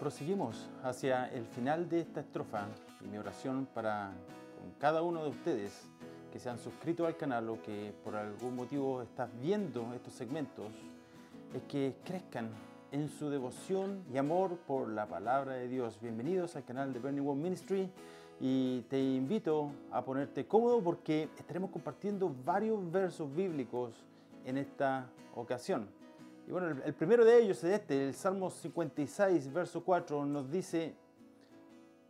proseguimos hacia el final de esta estrofa y mi oración para con cada uno de ustedes que se han suscrito al canal o que por algún motivo estás viendo estos segmentos es que crezcan en su devoción y amor por la palabra de Dios. Bienvenidos al canal de Burning One Ministry y te invito a ponerte cómodo porque estaremos compartiendo varios versos bíblicos en esta ocasión. Y bueno, el, primero de ellos es este, el Salmo 56, verso 4, nos dice,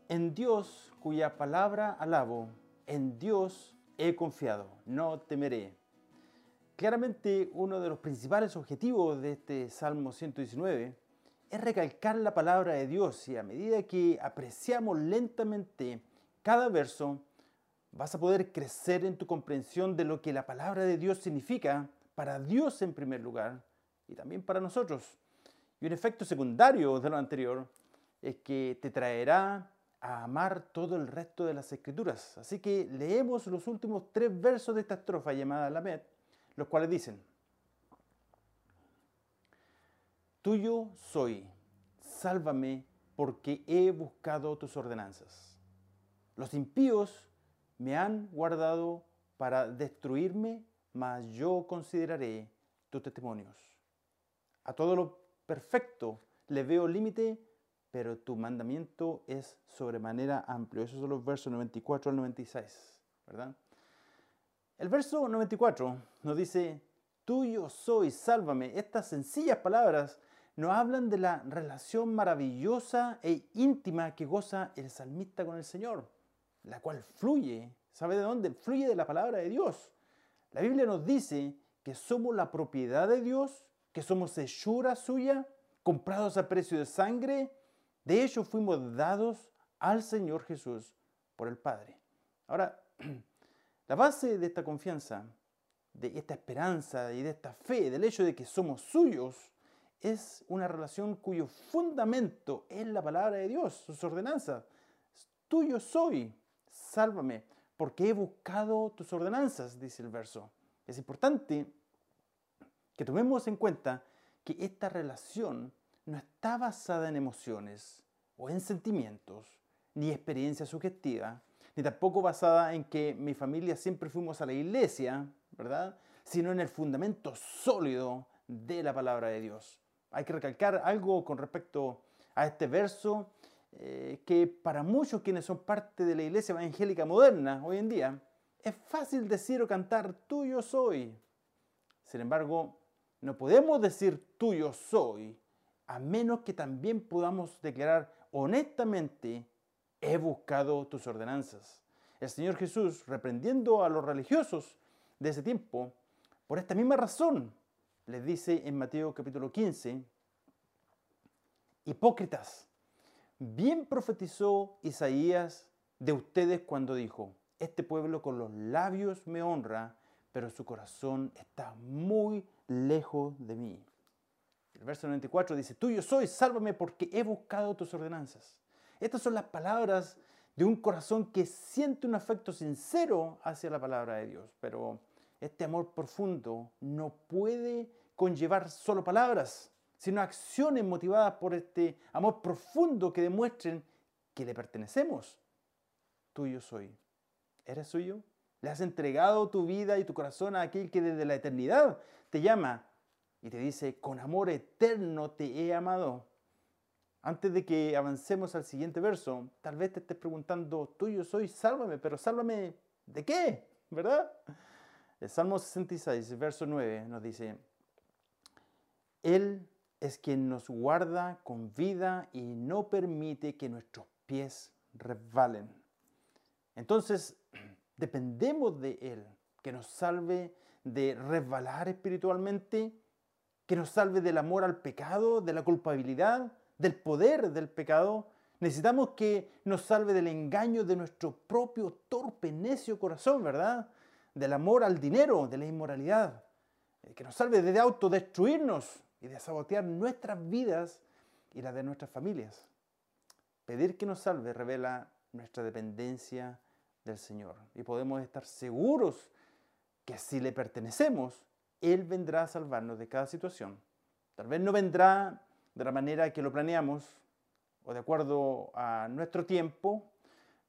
en Dios cuya palabra alabo, en Dios he confiado, no temeré. Claramente uno de los principales objetivos de este Salmo 119 es recalcar la palabra de Dios y a medida que apreciamos lentamente cada verso, vas a poder crecer en tu comprensión de lo que la palabra de Dios significa para Dios en primer lugar y también para nosotros. Y un efecto secundario de lo anterior es que te traerá a amar todo el resto de las escrituras. Así que leemos los últimos tres versos de esta estrofa llamada Lamed, los cuales dicen, Tuyo soy, sálvame porque he buscado tus ordenanzas. Los impíos me han guardado para destruirme, mas yo consideraré tus testimonios. A todo lo perfecto le veo límite, pero tu mandamiento es sobremanera amplio. Esos son los versos 94 al 96, ¿verdad? El verso 94 nos dice, tuyo soy, sálvame. Estas sencillas palabras nos hablan de la relación maravillosa e íntima que goza el salmista con el Señor, la cual fluye, ¿sabe de dónde? Fluye de la palabra de Dios. La Biblia nos dice que somos la propiedad de Dios que somos hechura suya, comprados a precio de sangre. De hecho, fuimos dados al Señor Jesús por el Padre. Ahora, la base de esta confianza, de esta esperanza y de esta fe, del hecho de que somos suyos, es una relación cuyo fundamento es la palabra de Dios, sus ordenanzas. Tuyo soy, sálvame, porque he buscado tus ordenanzas, dice el verso. Es importante que tomemos en cuenta que esta relación no está basada en emociones o en sentimientos, ni experiencia subjetiva, ni tampoco basada en que mi familia siempre fuimos a la iglesia, ¿verdad? Sino en el fundamento sólido de la palabra de Dios. Hay que recalcar algo con respecto a este verso eh, que para muchos quienes son parte de la iglesia evangélica moderna hoy en día, es fácil decir o cantar tuyo soy. Sin embargo, no podemos decir tuyo soy, a menos que también podamos declarar honestamente, he buscado tus ordenanzas. El Señor Jesús, reprendiendo a los religiosos de ese tiempo, por esta misma razón, les dice en Mateo capítulo 15, hipócritas, bien profetizó Isaías de ustedes cuando dijo, este pueblo con los labios me honra, pero su corazón está muy lejos de mí. El verso 94 dice, tuyo soy, sálvame porque he buscado tus ordenanzas. Estas son las palabras de un corazón que siente un afecto sincero hacia la palabra de Dios, pero este amor profundo no puede conllevar solo palabras, sino acciones motivadas por este amor profundo que demuestren que le pertenecemos. Tuyo soy. ¿Eres suyo? Le has entregado tu vida y tu corazón a aquel que desde la eternidad te llama y te dice, con amor eterno te he amado. Antes de que avancemos al siguiente verso, tal vez te estés preguntando, tuyo soy, sálvame, pero sálvame de qué, ¿verdad? El Salmo 66, verso 9 nos dice, Él es quien nos guarda con vida y no permite que nuestros pies resbalen. Entonces, dependemos de Él, que nos salve de resbalar espiritualmente, que nos salve del amor al pecado, de la culpabilidad, del poder del pecado. Necesitamos que nos salve del engaño de nuestro propio torpe, necio corazón, ¿verdad? Del amor al dinero, de la inmoralidad. Eh, que nos salve de autodestruirnos y de sabotear nuestras vidas y las de nuestras familias. Pedir que nos salve revela nuestra dependencia del Señor. Y podemos estar seguros que si le pertenecemos, Él vendrá a salvarnos de cada situación. Tal vez no vendrá de la manera que lo planeamos, o de acuerdo a nuestro tiempo,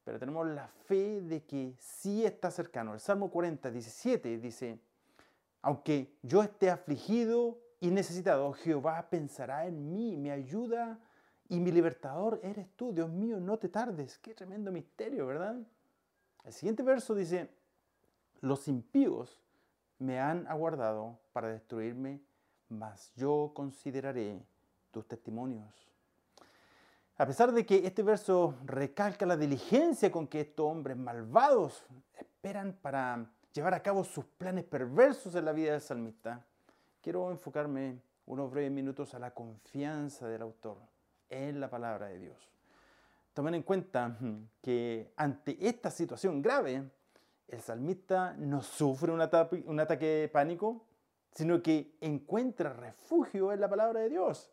pero tenemos la fe de que sí está cercano. El Salmo 40, 17 dice, aunque yo esté afligido y necesitado, Jehová pensará en mí, mi ayuda y mi libertador eres tú. Dios mío, no te tardes. Qué tremendo misterio, ¿verdad? El siguiente verso dice, los impíos me han aguardado para destruirme, mas yo consideraré tus testimonios. A pesar de que este verso recalca la diligencia con que estos hombres malvados esperan para llevar a cabo sus planes perversos en la vida del salmista, quiero enfocarme unos breves minutos a la confianza del autor en la palabra de Dios. Tomen en cuenta que ante esta situación grave, el salmista no sufre un ataque, de pánico, sino que encuentra refugio en la palabra de Dios.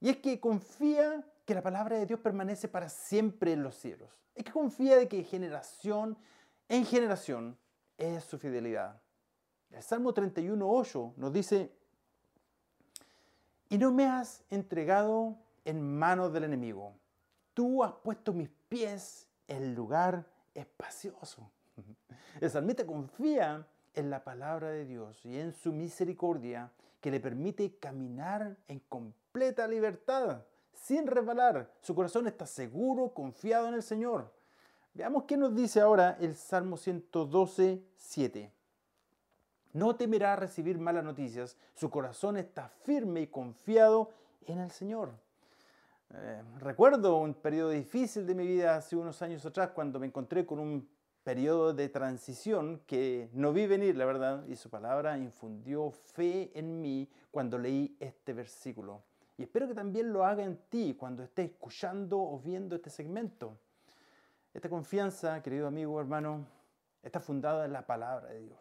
Y es que confía que la palabra de Dios permanece para siempre en los cielos. Es que confía de que generación en generación es su fidelidad. El Salmo 31.8 nos dice, y no me has entregado en manos del enemigo. Tú has puesto mis pies en lugar espacioso. El salmista confía en la palabra de Dios y en su misericordia que le permite caminar en completa libertad sin resbalar. Su corazón está seguro, confiado en el Señor. Veamos qué nos dice ahora el Salmo 112, 7. No temerá recibir malas noticias, su corazón está firme y confiado en el Señor. Eh, recuerdo un periodo difícil de mi vida hace unos años atrás cuando me encontré con un periodo de transición que no vi venir, la verdad, y su palabra infundió fe en mí cuando leí este versículo. Y espero que también lo haga en ti cuando estés escuchando o viendo este segmento. Esta confianza, querido amigo, hermano, está fundada en la palabra de Dios,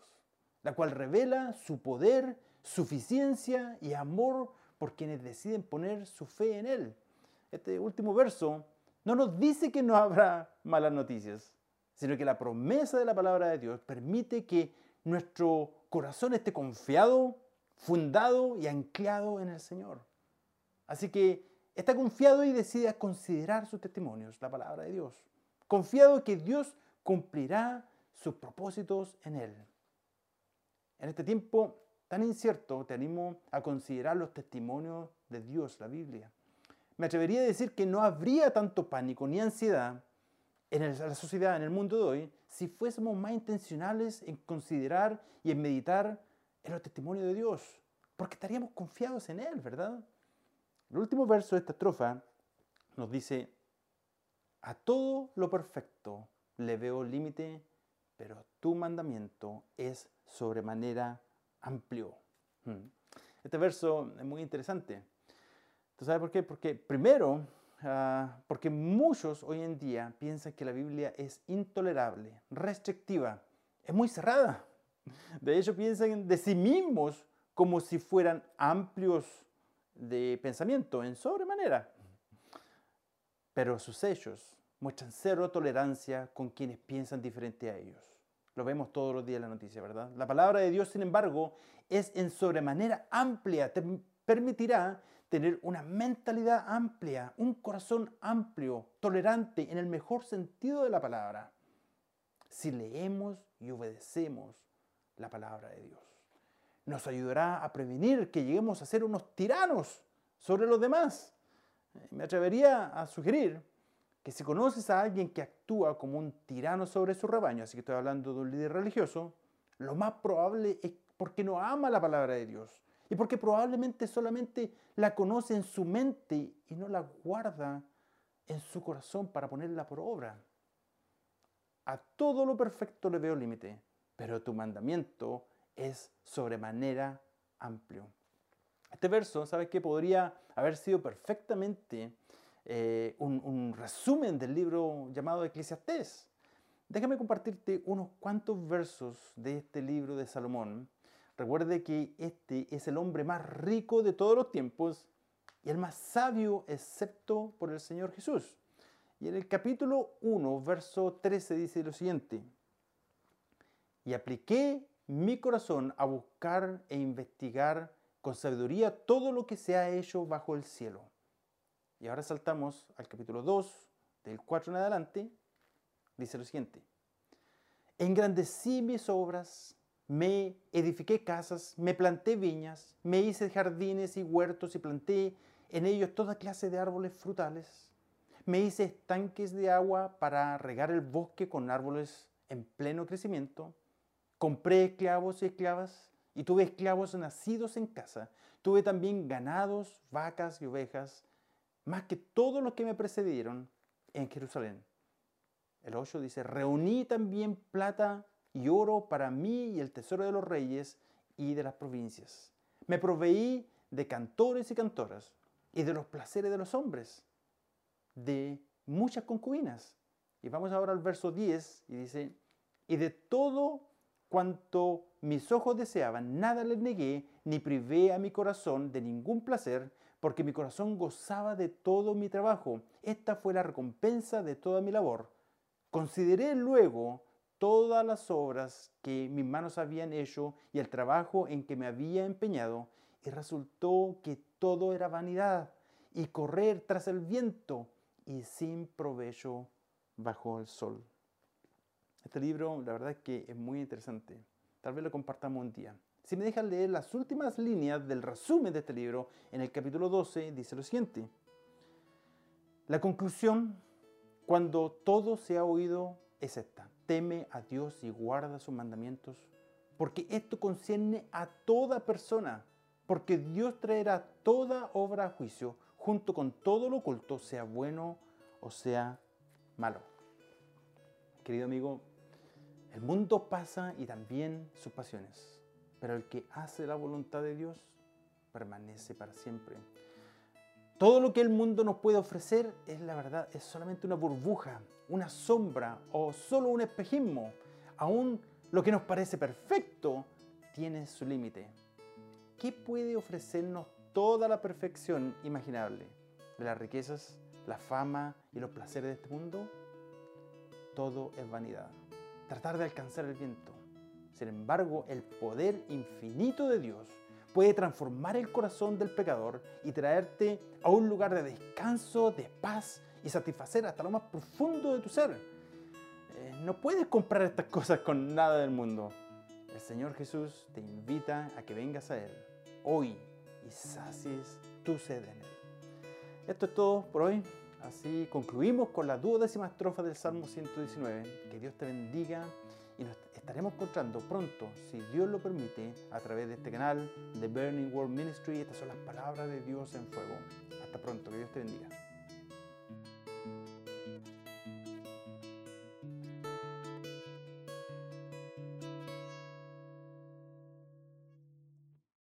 la cual revela su poder, suficiencia y amor por quienes deciden poner su fe en Él. Este último verso no nos dice que no habrá malas noticias, sino que la promesa de la palabra de Dios permite que nuestro corazón esté confiado, fundado y anclado en el Señor. Así que está confiado y decide considerar sus testimonios, la palabra de Dios. Confiado que Dios cumplirá sus propósitos en él. En este tiempo tan incierto, te animo a considerar los testimonios de Dios, la Biblia. Me atrevería a decir que no habría tanto pánico ni ansiedad en la sociedad, en el mundo de hoy, si fuésemos más intencionales en considerar y en meditar en los testimonios de Dios, porque estaríamos confiados en Él, ¿verdad? El último verso de esta estrofa nos dice, a todo lo perfecto le veo límite, pero tu mandamiento es sobremanera amplio. Hmm. Este verso es muy interesante. ¿Tú sabes por qué? Porque primero, ah, porque muchos hoy en día piensan que la Biblia es intolerable, restrictiva, es muy cerrada. De hecho, piensan de sí mismos como si fueran amplios de pensamiento en sobremanera. Pero sus hechos muestran cero tolerancia con quienes piensan diferente a ellos. Lo vemos todos los días en la noticia, ¿verdad? La palabra de Dios, sin embargo, es en sobremanera amplia. Te permitirá tener una mentalidad amplia, un corazón amplio, tolerante en el mejor sentido de la palabra. Si leemos y obedecemos la palabra de Dios nos ayudará a prevenir que lleguemos a ser unos tiranos sobre los demás. Me atrevería a sugerir que si conoces a alguien que actúa como un tirano sobre su rebaño, así que estoy hablando de un líder religioso, lo más probable es porque no ama la palabra de Dios y porque probablemente solamente la conoce en su mente y no la guarda en su corazón para ponerla por obra. A todo lo perfecto le veo límite, pero tu mandamiento es sobremanera amplio. Este verso, ¿sabes qué? Podría haber sido perfectamente eh, un, resumen del libro llamado Eclesiastés. Déjame compartirte unos cuantos versos de este libro de Salomón. Recuerde que este es el hombre más rico de todos los tiempos y el más sabio excepto por el Señor Jesús. Y en el capítulo 1, verso 13 dice lo siguiente. Y apliqué mi corazón a buscar e investigar con sabiduría todo lo que se ha hecho bajo el cielo. Y ahora saltamos al capítulo 2, del 4 en adelante, dice lo siguiente. Engrandecí mis obras, me edifiqué casas, me planté viñas, me hice jardines y huertos y planté en ellos toda clase de árboles frutales. Me hice estanques de agua para regar el bosque con árboles en pleno crecimiento. Compré esclavos y esclavas y tuve esclavos nacidos en casa. Tuve también ganados, vacas y ovejas, más que todos los que me precedieron en Jerusalén. El 8 dice, reuní también plata y oro para mí y el tesoro de los reyes y de las provincias. Me proveí de cantores y cantoras y de los placeres de los hombres, de muchas concubinas. Y vamos ahora al verso 10 y dice, y de todo cuanto mis ojos deseaban, nada les negué, ni privé a mi corazón de ningún placer, porque mi corazón gozaba de todo mi trabajo. Esta fue la recompensa de toda mi labor. Consideré luego todas las obras que mis manos habían hecho y el trabajo en que me había empeñado, y resultó que todo era vanidad y correr tras el viento y sin provecho bajo el sol. Este libro, la verdad es que es muy interesante. Tal vez lo compartamos un día. Si me dejan leer las últimas líneas del resumen de este libro, en el capítulo 12 dice lo siguiente. La conclusión, cuando todo se ha oído, es esta. Teme a Dios y guarda sus mandamientos, porque esto concierne a toda persona, porque Dios traerá toda obra a juicio junto con todo lo oculto, sea bueno o sea malo. Querido amigo, el mundo pasa y también sus pasiones, pero el que hace la voluntad de Dios permanece para siempre. Todo lo que el mundo nos puede ofrecer es la verdad, es solamente una burbuja, una sombra o solo un espejismo. Aún lo que nos parece perfecto tiene su límite. ¿Qué puede ofrecernos toda la perfección imaginable de las riquezas, la fama y los placeres de este mundo? Todo es vanidad. Tratar de alcanzar el viento. Sin embargo, el poder infinito de Dios puede transformar el corazón del pecador y traerte a un lugar de descanso, de paz y satisfacer hasta lo más profundo de tu ser. Eh, no puedes comprar estas cosas con nada del mundo. El Señor Jesús te invita a que vengas a Él hoy y sacies tu sed en Él. Esto es todo por hoy. Así concluimos con la duodécima estrofa del Salmo 119. Que Dios te bendiga y nos estaremos encontrando pronto, si Dios lo permite, a través de este canal de Burning World Ministry. Estas son las palabras de Dios en fuego. Hasta pronto, que Dios te bendiga.